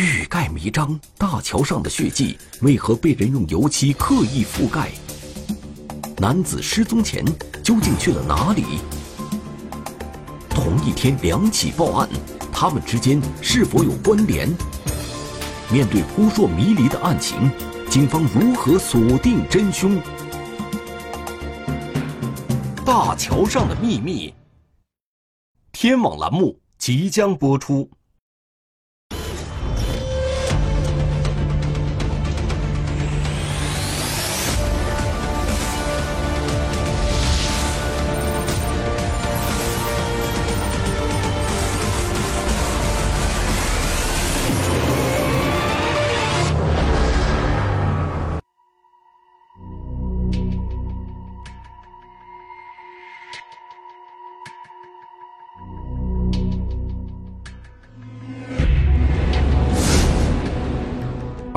欲盖弥彰，大桥上的血迹为何被人用油漆刻意覆盖？男子失踪前究竟去了哪里？同一天两起报案，他们之间是否有关联？面对扑朔迷离的案情，警方如何锁定真凶？大桥上的秘密。天网栏目即将播出。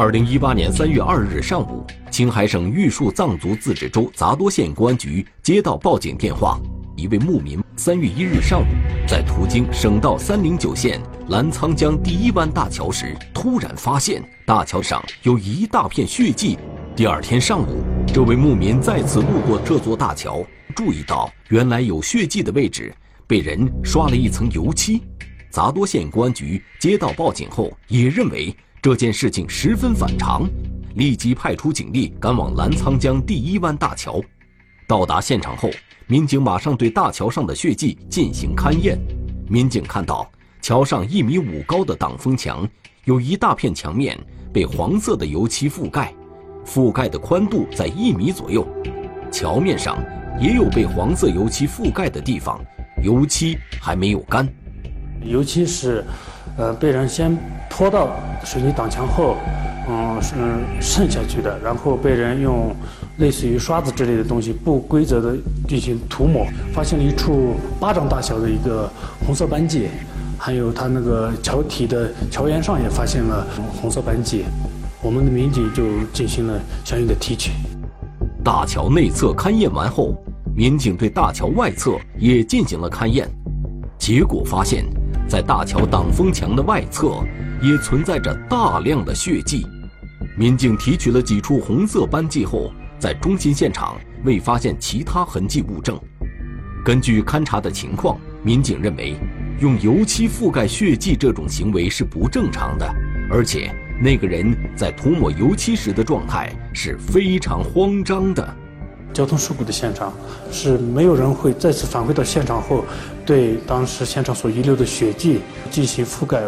二零一八年三月二日上午，青海省玉树藏族自治州杂多县公安局接到报警电话，一位牧民三月一日上午在途经省道三零九线澜沧江第一湾大桥时，突然发现大桥上有一大片血迹。第二天上午，这位牧民再次路过这座大桥，注意到原来有血迹的位置被人刷了一层油漆。杂多县公安局接到报警后，也认为。这件事情十分反常，立即派出警力赶往澜沧江第一湾大桥。到达现场后，民警马上对大桥上的血迹进行勘验。民警看到桥上一米五高的挡风墙，有一大片墙面被黄色的油漆覆盖，覆盖的宽度在一米左右。桥面上也有被黄色油漆覆盖的地方，油漆还没有干。尤其是。呃，被人先拖到水泥挡墙后，嗯，是渗下去的，然后被人用类似于刷子之类的东西不规则的进行涂抹，发现了一处巴掌大小的一个红色斑迹，还有它那个桥体的桥沿上也发现了红色斑迹，我们的民警就进行了相应的提取。大桥内侧勘验完后，民警对大桥外侧也进行了勘验，结果发现。在大桥挡风墙的外侧，也存在着大量的血迹。民警提取了几处红色斑迹后，在中心现场未发现其他痕迹物证。根据勘查的情况，民警认为，用油漆覆盖血迹这种行为是不正常的，而且那个人在涂抹油漆时的状态是非常慌张的。交通事故的现场是没有人会再次返回到现场后，对当时现场所遗留的血迹进行覆盖。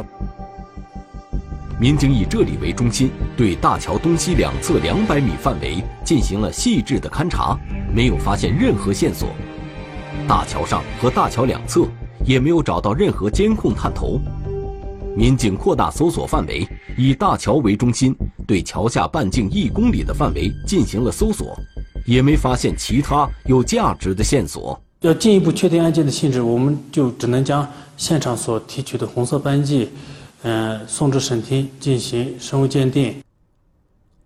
民警以这里为中心，对大桥东西两侧两百米范围进行了细致的勘查，没有发现任何线索。大桥上和大桥两侧也没有找到任何监控探头。民警扩大搜索范围，以大桥为中心，对桥下半径一公里的范围进行了搜索。也没发现其他有价值的线索。要进一步确定案件的性质，我们就只能将现场所提取的红色斑迹，嗯，送至省厅进行生物鉴定。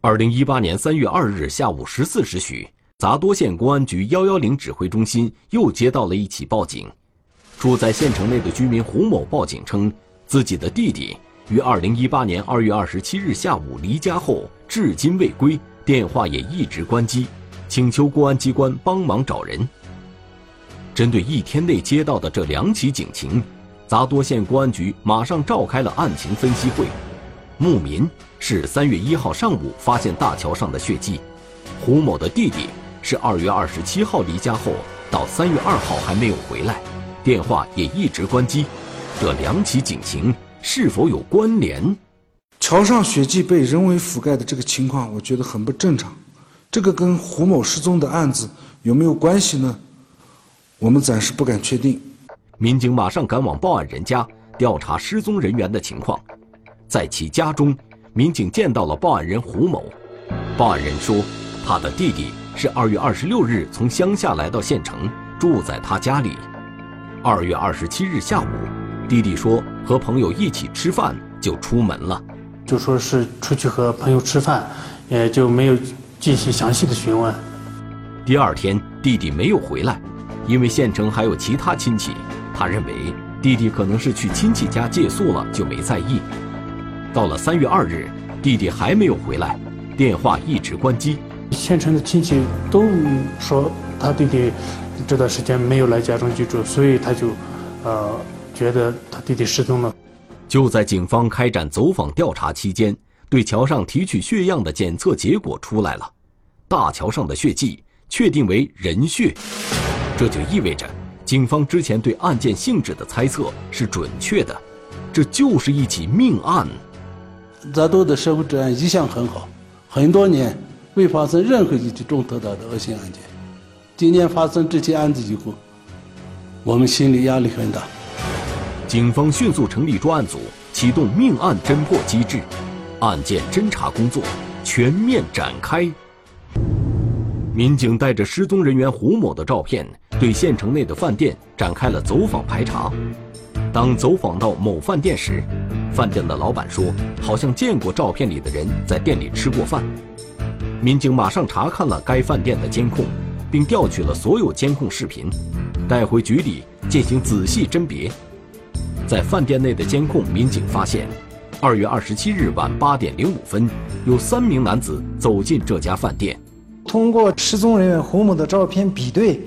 二零一八年三月二日下午十四时许，杂多县公安局幺幺零指挥中心又接到了一起报警。住在县城内的居民胡某报警称，自己的弟弟于二零一八年二月二十七日下午离家后，至今未归，电话也一直关机。请求公安机关帮忙找人。针对一天内接到的这两起警情，杂多县公安局马上召开了案情分析会。牧民是三月一号上午发现大桥上的血迹，胡某的弟弟是二月二十七号离家后到三月二号还没有回来，电话也一直关机。这两起警情是否有关联？桥上血迹被人为覆盖的这个情况，我觉得很不正常。这个跟胡某失踪的案子有没有关系呢？我们暂时不敢确定。民警马上赶往报案人家调查失踪人员的情况。在其家中，民警见到了报案人胡某。报案人说，他的弟弟是二月二十六日从乡下来到县城，住在他家里。二月二十七日下午，弟弟说和朋友一起吃饭就出门了，就说是出去和朋友吃饭，也就没有。进行详细的询问。第二天，弟弟没有回来，因为县城还有其他亲戚，他认为弟弟可能是去亲戚家借宿了，就没在意。到了三月二日，弟弟还没有回来，电话一直关机。县城的亲戚都说他弟弟这段时间没有来家中居住，所以他就，呃，觉得他弟弟失踪了。就在警方开展走访调查期间，对桥上提取血样的检测结果出来了，大桥上的血迹确定为人血，这就意味着警方之前对案件性质的猜测是准确的，这就是一起命案。咱都的社会治安一向很好，很多年未发生任何一起重特大的恶性案件。今年发生这起案子以后，我们心理压力很大。警方迅速成立专案组，启动命案侦破机制，案件侦查工作全面展开。民警带着失踪人员胡某的照片，对县城内的饭店展开了走访排查。当走访到某饭店时，饭店的老板说，好像见过照片里的人在店里吃过饭。民警马上查看了该饭店的监控，并调取了所有监控视频，带回局里进行仔细甄别。在饭店内的监控，民警发现，二月二十七日晚八点零五分，有三名男子走进这家饭店。通过失踪人员胡某的照片比对，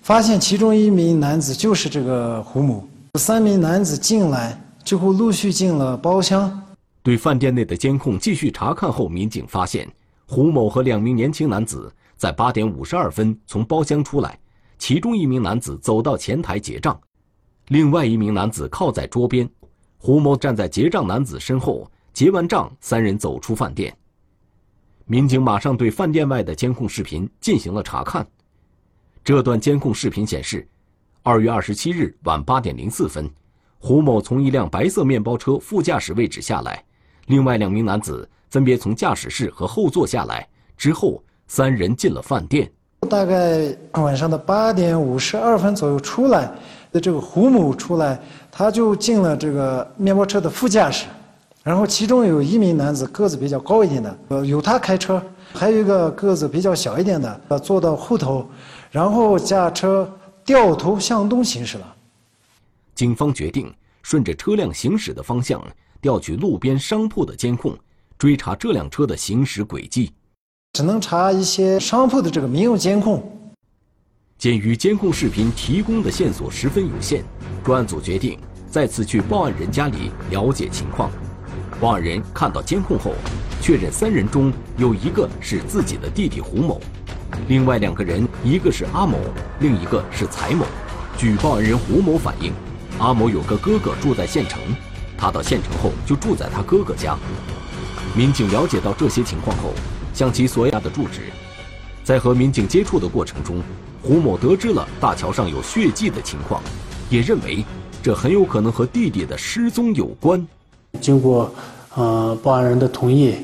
发现其中一名男子就是这个胡某。三名男子进来之后，陆续进了包厢。对饭店内的监控继续查看后，民警发现胡某和两名年轻男子在八点五十二分从包厢出来，其中一名男子走到前台结账，另外一名男子靠在桌边，胡某站在结账男子身后，结完账，三人走出饭店。民警马上对饭店外的监控视频进行了查看。这段监控视频显示，二月二十七日晚八点零四分，胡某从一辆白色面包车副驾驶位置下来，另外两名男子分别从驾驶室和后座下来。之后，三人进了饭店。大概晚上的八点五十二分左右出来的这个胡某出来，他就进了这个面包车的副驾驶。然后其中有一名男子个子比较高一点的，呃，由他开车；还有一个个子比较小一点的，呃，坐到后头，然后驾车掉头向东行驶了。警方决定顺着车辆行驶的方向，调取路边商铺的监控，追查这辆车的行驶轨迹。只能查一些商铺的这个民用监控。鉴于监控视频提供的线索十分有限，专案组决定再次去报案人家里了解情况。报案人看到监控后，确认三人中有一个是自己的弟弟胡某，另外两个人一个是阿某，另一个是财某。据报案人胡某反映，阿某有个哥哥住在县城，他到县城后就住在他哥哥家。民警了解到这些情况后，向其索要的住址。在和民警接触的过程中，胡某得知了大桥上有血迹的情况，也认为这很有可能和弟弟的失踪有关。经过，呃，报案人的同意，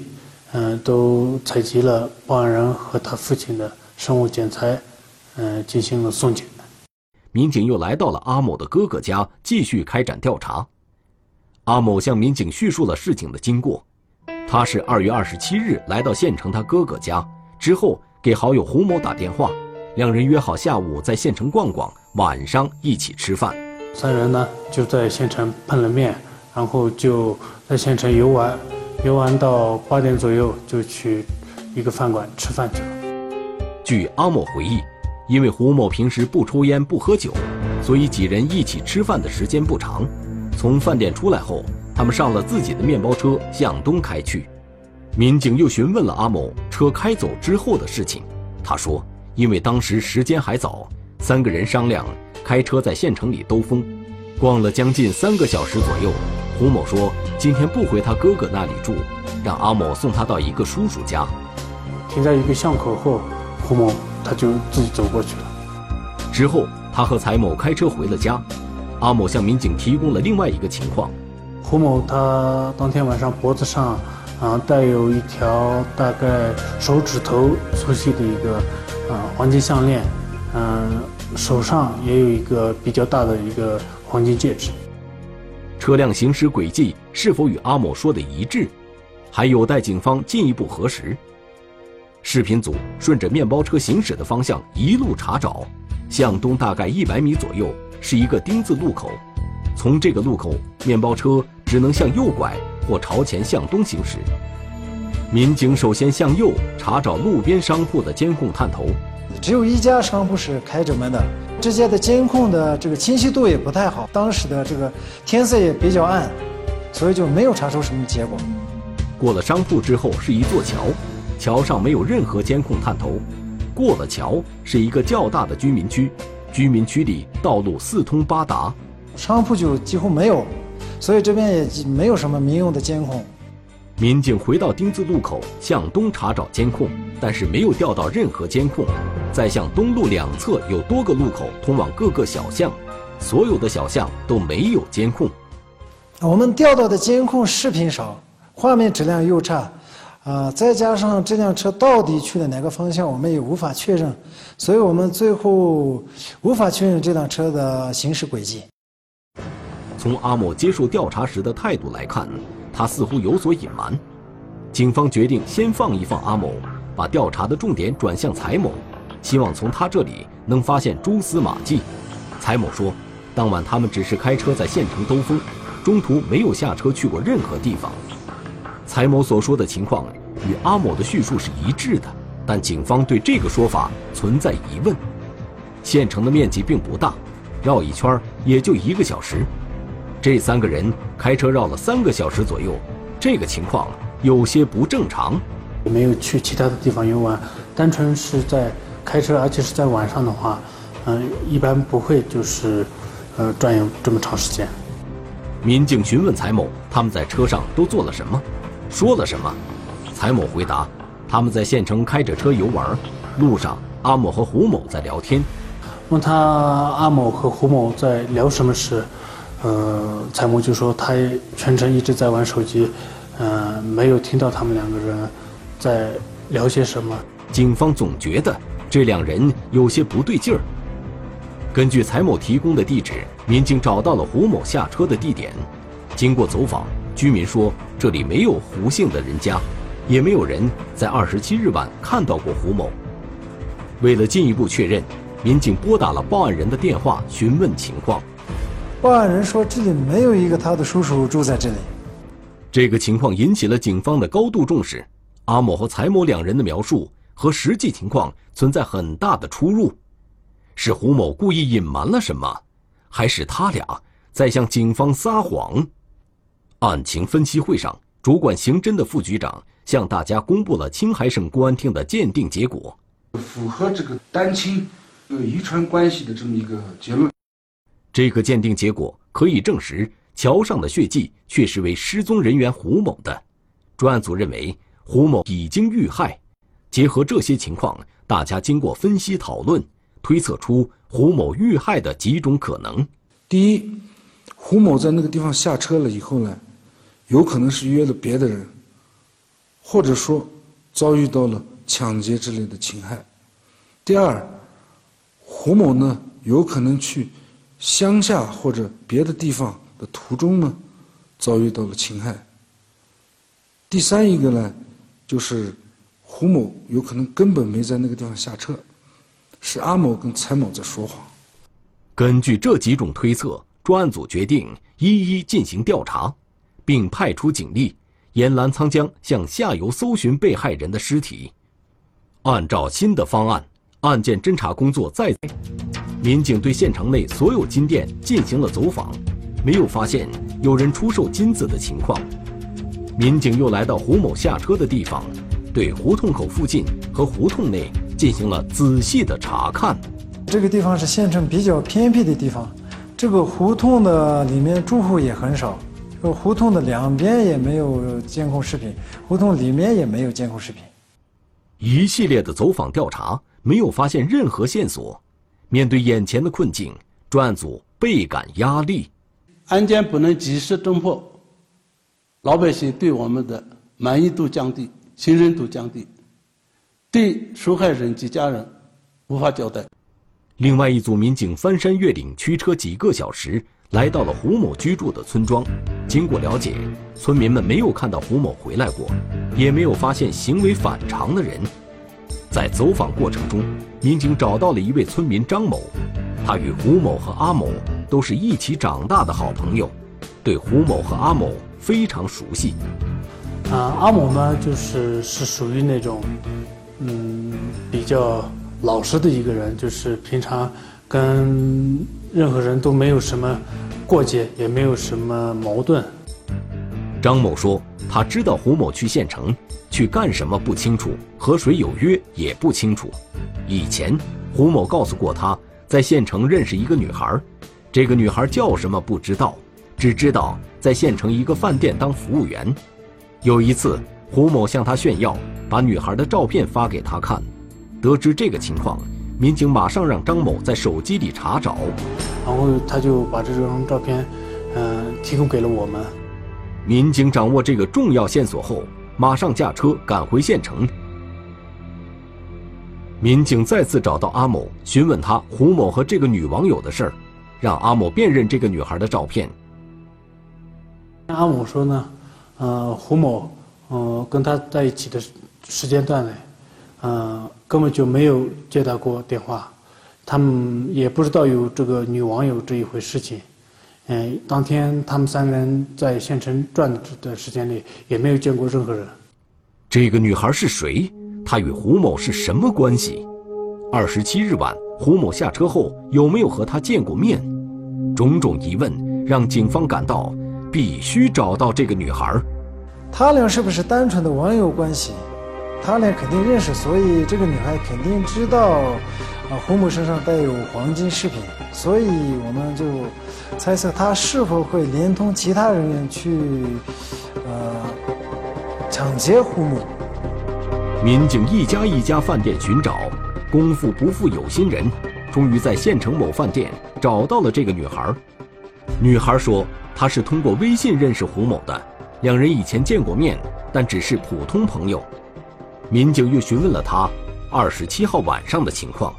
嗯，都采集了报案人和他父亲的生物检材，嗯，进行了送检。民警又来到了阿某的哥哥家，继续开展调查。阿某向民警叙述了事情的经过，他是二月二十七日来到县城他哥哥家，之后给好友胡某打电话，两人约好下午在县城逛逛，晚上一起吃饭。三人呢就在县城碰了面。然后就在县城游玩，游玩到八点左右就去一个饭馆吃饭去了。据阿某回忆，因为胡某平时不抽烟不喝酒，所以几人一起吃饭的时间不长。从饭店出来后，他们上了自己的面包车向东开去。民警又询问了阿某车开走之后的事情，他说，因为当时时间还早，三个人商量开车在县城里兜风，逛了将近三个小时左右。胡某说：“今天不回他哥哥那里住，让阿某送他到一个叔叔家。停在一个巷口后，胡某他就自己走过去了。之后，他和财某开车回了家。阿某向民警提供了另外一个情况：胡某他当天晚上脖子上啊带有一条大概手指头粗细的一个呃黄金项链，嗯，手上也有一个比较大的一个黄金戒指。”车辆行驶轨迹是否与阿某说的一致，还有待警方进一步核实。视频组顺着面包车行驶的方向一路查找，向东大概一百米左右是一个丁字路口，从这个路口，面包车只能向右拐，或朝前向东行驶。民警首先向右查找路边商铺的监控探头，只有一家商铺是开着门的，这家的监控的这个清晰度也不太好，当时的这个天色也比较暗，所以就没有查出什么结果。过了商铺之后是一座桥，桥上没有任何监控探头。过了桥是一个较大的居民区，居民区里道路四通八达，商铺就几乎没有，所以这边也没有什么民用的监控。民警回到丁字路口，向东查找监控，但是没有调到任何监控。再向东路两侧有多个路口通往各个小巷，所有的小巷都没有监控。我们调到的监控视频少，画面质量又差，啊，再加上这辆车到底去了哪个方向，我们也无法确认，所以我们最后无法确认这辆车的行驶轨迹。从阿某接受调查时的态度来看。他似乎有所隐瞒，警方决定先放一放阿某，把调查的重点转向蔡某，希望从他这里能发现蛛丝马迹。蔡某说，当晚他们只是开车在县城兜风，中途没有下车去过任何地方。蔡某所说的情况与阿某的叙述是一致的，但警方对这个说法存在疑问。县城的面积并不大，绕一圈也就一个小时。这三个人开车绕了三个小时左右，这个情况有些不正常。没有去其他的地方游玩，单纯是在开车，而且是在晚上的话，嗯，一般不会就是，呃，转悠这么长时间。民警询问蔡某他们在车上都做了什么，说了什么。蔡某回答，他们在县城开着车游玩，路上阿某和胡某在聊天。问他阿某和胡某在聊什么事？呃，蔡某就说他全程一直在玩手机，嗯，没有听到他们两个人在聊些什么。警方总觉得这两人有些不对劲儿。根据蔡某提供的地址，民警找到了胡某下车的地点。经过走访，居民说这里没有胡姓的人家，也没有人在二十七日晚看到过胡某。为了进一步确认，民警拨打了报案人的电话询问情况。报案人说：“这里没有一个他的叔叔住在这里。”这个情况引起了警方的高度重视。阿某和财某两人的描述和实际情况存在很大的出入，是胡某故意隐瞒了什么，还是他俩在向警方撒谎？案情分析会上，主管刑侦的副局长向大家公布了青海省公安厅的鉴定结果，符合这个单亲有遗传关系的这么一个结论。这个鉴定结果可以证实桥上的血迹确实为失踪人员胡某的。专案组认为胡某已经遇害。结合这些情况，大家经过分析讨论，推测出胡某遇害的几种可能：第一，胡某在那个地方下车了以后呢，有可能是约了别的人，或者说遭遇到了抢劫之类的侵害；第二，胡某呢有可能去。乡下或者别的地方的途中呢，遭遇到了侵害。第三一个呢，就是胡某有可能根本没在那个地方下车，是阿某跟蔡某在说谎。根据这几种推测，专案组决定一一进行调查，并派出警力沿澜沧江向下游搜寻被害人的尸体。按照新的方案，案件侦查工作再。民警对县城内所有金店进行了走访，没有发现有人出售金子的情况。民警又来到胡某下车的地方，对胡同口附近和胡同内进行了仔细的查看。这个地方是县城比较偏僻的地方，这个胡同的里面住户也很少，胡同的两边也没有监控视频，胡同里面也没有监控视频。一系列的走访调查没有发现任何线索。面对眼前的困境，专案组倍感压力。案件不能及时侦破，老百姓对我们的满意度降低，信任度降低，对受害人及家人无法交代。另外一组民警翻山越岭，驱车几个小时，来到了胡某居住的村庄。经过了解，村民们没有看到胡某回来过，也没有发现行为反常的人。在走访过程中，民警找到了一位村民张某，他与胡某和阿某都是一起长大的好朋友，对胡某和阿某非常熟悉。啊，阿某呢，就是是属于那种，嗯，比较老实的一个人，就是平常跟任何人都没有什么过节，也没有什么矛盾。张某说，他知道胡某去县城去干什么不清楚，和谁有约也不清楚。以前胡某告诉过他，在县城认识一个女孩，这个女孩叫什么不知道，只知道在县城一个饭店当服务员。有一次，胡某向他炫耀，把女孩的照片发给他看。得知这个情况，民警马上让张某在手机里查找，然后他就把这张照片，嗯，提供给了我们。民警掌握这个重要线索后，马上驾车赶回县城。民警再次找到阿某，询问他胡某和这个女网友的事儿，让阿某辨认这个女孩的照片。阿某说呢。呃，胡某，呃，跟他在一起的时间段内，呃，根本就没有接到过电话，他们也不知道有这个女网友这一回事情，嗯，当天他们三个人在县城转的时间里也没有见过任何人。这个女孩是谁？她与胡某是什么关系？二十七日晚，胡某下车后有没有和她见过面？种种疑问让警方感到必须找到这个女孩。他俩是不是单纯的网友关系？他俩肯定认识，所以这个女孩肯定知道，胡某身上带有黄金饰品，所以我们就猜测他是否会连同其他人员去，呃，抢劫胡某。民警一家一家饭店寻找，功夫不负有心人，终于在县城某饭店找到了这个女孩。女孩说，她是通过微信认识胡某的。两人以前见过面，但只是普通朋友。民警又询问了她二十七号晚上的情况。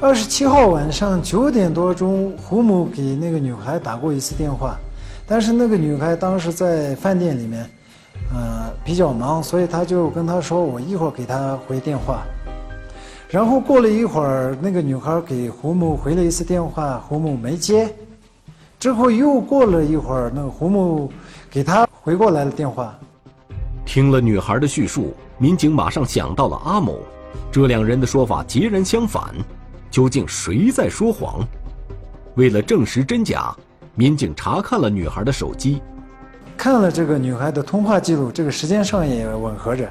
二十七号晚上九点多钟，胡某给那个女孩打过一次电话，但是那个女孩当时在饭店里面，呃，比较忙，所以他就跟他说：“我一会儿给他回电话。”然后过了一会儿，那个女孩给胡某回了一次电话，胡某没接。之后又过了一会儿，那个胡某给他。回过来了电话，听了女孩的叙述，民警马上想到了阿某，这两人的说法截然相反，究竟谁在说谎？为了证实真假，民警查看了女孩的手机，看了这个女孩的通话记录，这个时间上也吻合着。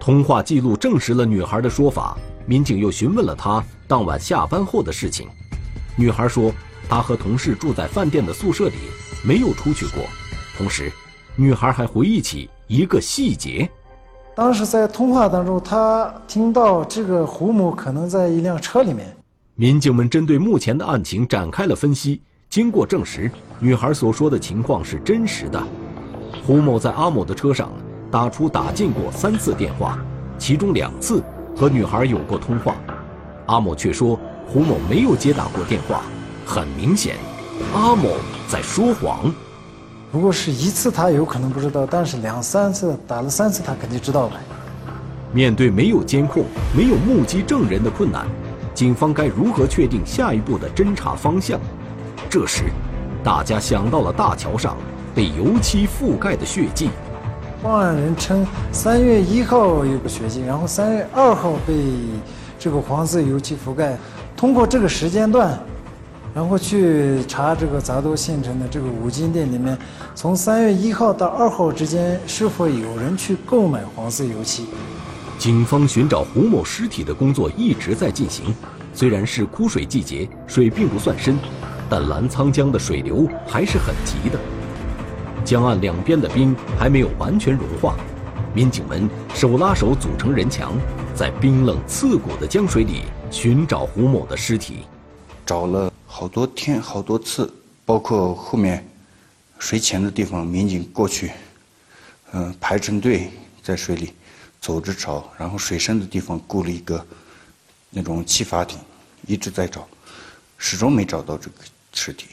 通话记录证实了女孩的说法，民警又询问了她当晚下班后的事情，女孩说她和同事住在饭店的宿舍里，没有出去过。同时，女孩还回忆起一个细节：当时在通话当中，他听到这个胡某可能在一辆车里面。民警们针对目前的案情展开了分析，经过证实，女孩所说的情况是真实的。胡某在阿某的车上打出打进过三次电话，其中两次和女孩有过通话，阿某却说胡某没有接打过电话。很明显，阿某在说谎。如果是一次，他有可能不知道；但是两三次打了三次，他肯定知道了。面对没有监控、没有目击证人的困难，警方该如何确定下一步的侦查方向？这时，大家想到了大桥上被油漆覆盖的血迹。报案人称，三月一号有个血迹，然后三月二号被这个黄色油漆覆盖。通过这个时间段。然后去查这个杂多县城的这个五金店里面，从三月一号到二号之间是否有人去购买黄色油漆？警方寻找胡某尸体的工作一直在进行。虽然是枯水季节，水并不算深，但澜沧江的水流还是很急的。江岸两边的冰还没有完全融化，民警们手拉手组成人墙，在冰冷刺骨的江水里寻找胡某的尸体。找了。好多天，好多次，包括后面水浅的地方，民警过去，嗯，排成队在水里走着找，然后水深的地方雇了一个那种气阀艇，一直在找，始终没找到这个尸体。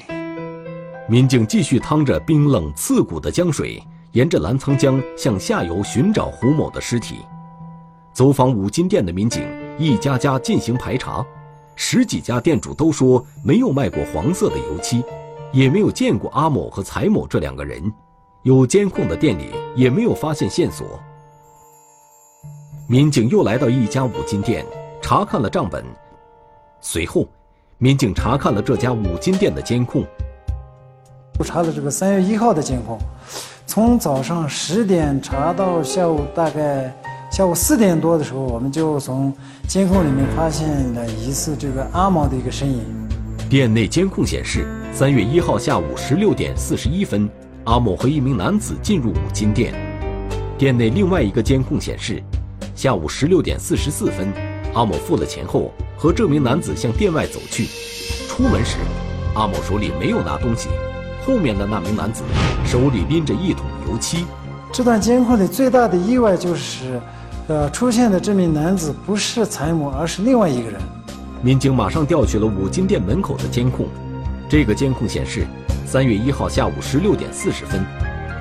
民警继续趟着冰冷刺骨的江水，沿着澜沧江向下游寻找胡某的尸体。走访五金店的民警一家家进行排查。十几家店主都说没有卖过黄色的油漆，也没有见过阿某和财某这两个人。有监控的店里也没有发现线索。民警又来到一家五金店，查看了账本。随后，民警查看了这家五金店的监控。我查了这个三月一号的监控，从早上十点查到下午大概下午四点多的时候，我们就从监控里面发现了疑似这个阿毛的一个身影。店内监控显示，三月一号下午十六点四十一分，阿某和一名男子进入五金店。店内另外一个监控显示。下午十六点四十四分，阿某付了钱后，和这名男子向店外走去。出门时，阿某手里没有拿东西，后面的那名男子手里拎着一桶油漆。这段监控里最大的意外就是，呃，出现的这名男子不是财某，而是另外一个人。民警马上调取了五金店门口的监控，这个监控显示，三月一号下午十六点四十分，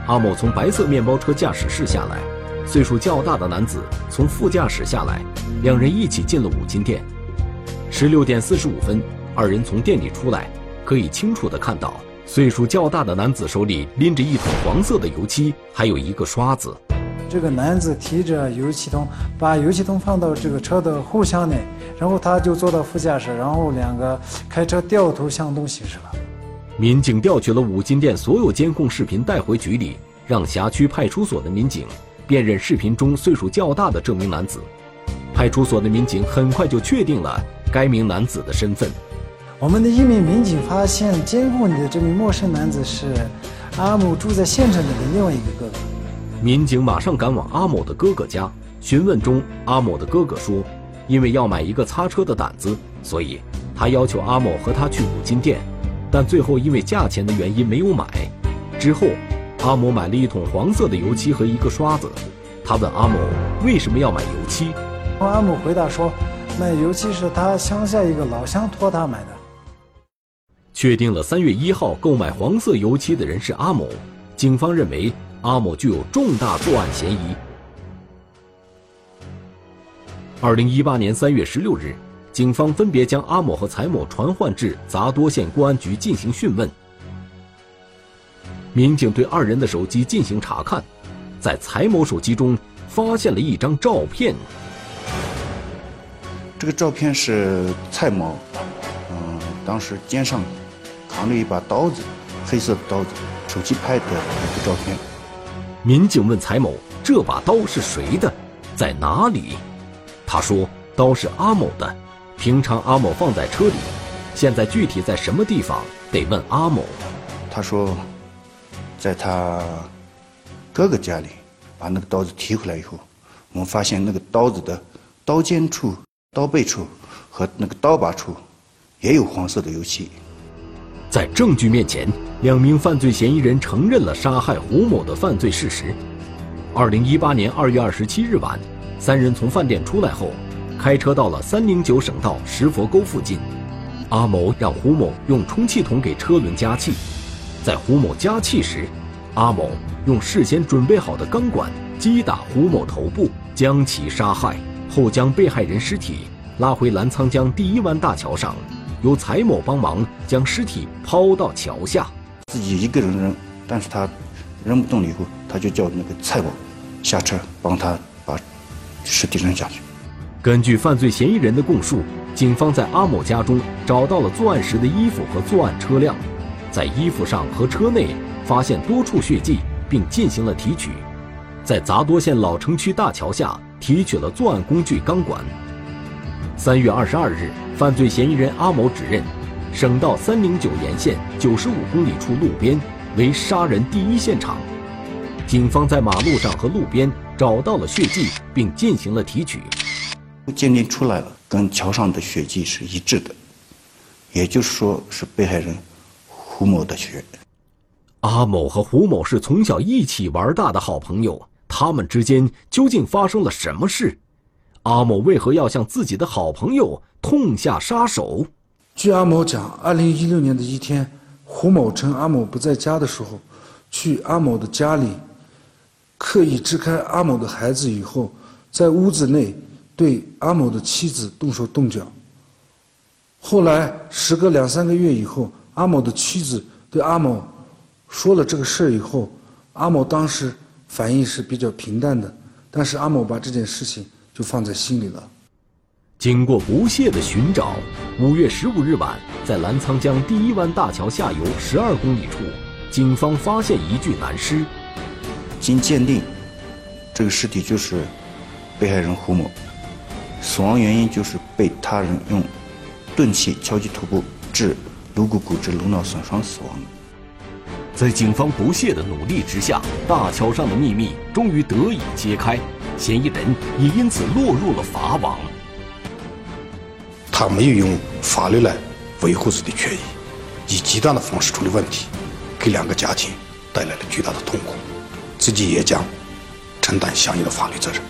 阿某从白色面包车驾驶室下来。岁数较大的男子从副驾驶下来，两人一起进了五金店。十六点四十五分，二人从店里出来，可以清楚地看到，岁数较大的男子手里拎着一桶黄色的油漆，还有一个刷子。这个男子提着油漆桶，把油漆桶放到这个车的后箱内，然后他就坐到副驾驶，然后两个开车掉头向东行驶了。民警调取了五金店所有监控视频带回局里，让辖区派出所的民警。辨认视频中岁数较大的这名男子，派出所的民警很快就确定了该名男子的身份。我们的一名民警发现监控里的这名陌生男子是阿某住在县城里的另外一个哥哥。民警马上赶往阿某的哥哥家，询问中，阿某的哥哥说，因为要买一个擦车的掸子，所以他要求阿某和他去五金店，但最后因为价钱的原因没有买。之后。阿某买了一桶黄色的油漆和一个刷子，他问阿某为什么要买油漆，阿某回答说，买油漆是他乡下一个老乡托他买的。确定了三月一号购买黄色油漆的人是阿某，警方认为阿某具有重大作案嫌疑。二零一八年三月十六日，警方分别将阿某和财某传唤至杂多县公安局进行讯问。民警对二人的手机进行查看，在蔡某手机中发现了一张照片。这个照片是蔡某，嗯，当时肩上扛着一把刀子，黑色的刀子，手机拍的一个照片。民警问蔡某：“这把刀是谁的？在哪里？”他说：“刀是阿某的，平常阿某放在车里，现在具体在什么地方得问阿某。”他说。在他哥哥家里，把那个刀子提回来以后，我们发现那个刀子的刀尖处、刀背处和那个刀把处也有黄色的油漆。在证据面前，两名犯罪嫌疑人承认了杀害胡某的犯罪事实。二零一八年二月二十七日晚，三人从饭店出来后，开车到了三零九省道石佛沟附近。阿某让胡某用充气筒给车轮加气。在胡某加气时，阿某用事先准备好的钢管击打胡某头部，将其杀害后，将被害人尸体拉回澜沧江第一湾大桥上，由蔡某帮忙将尸体抛到桥下。自己一个人扔，但是他扔不动了以后，他就叫那个蔡某下车帮他把尸体扔下去。根据犯罪嫌疑人的供述，警方在阿某家中找到了作案时的衣服和作案车辆。在衣服上和车内发现多处血迹，并进行了提取。在杂多县老城区大桥下提取了作案工具钢管。三月二十二日，犯罪嫌疑人阿某指认，省道三零九沿线九十五公里处路边为杀人第一现场。警方在马路上和路边找到了血迹，并进行了提取。鉴定出来了，跟桥上的血迹是一致的，也就是说是被害人。胡某的血。阿某和胡某是从小一起玩大的好朋友，他们之间究竟发生了什么事？阿某为何要向自己的好朋友痛下杀手？据阿某讲，二零一六年的一天，胡某趁阿某不在家的时候，去阿某的家里，刻意支开阿某的孩子以后，在屋子内对阿某的妻子动手动脚。后来时隔两三个月以后。阿某的妻子对阿某说了这个事儿以后，阿某当时反应是比较平淡的，但是阿某把这件事情就放在心里了。经过不懈的寻找，五月十五日晚，在澜沧江第一湾大桥下游十二公里处，警方发现一具男尸。经鉴定，这个尸体就是被害人胡某，死亡原因就是被他人用钝器敲击头部，致颅骨骨折、颅脑损伤死亡的。在警方不懈的努力之下，大桥上的秘密终于得以揭开，嫌疑人也因此落入了法网。他没有用法律来维护自己的权益，以极端的方式处理问题，给两个家庭带来了巨大的痛苦，自己也将承担相应的法律责任。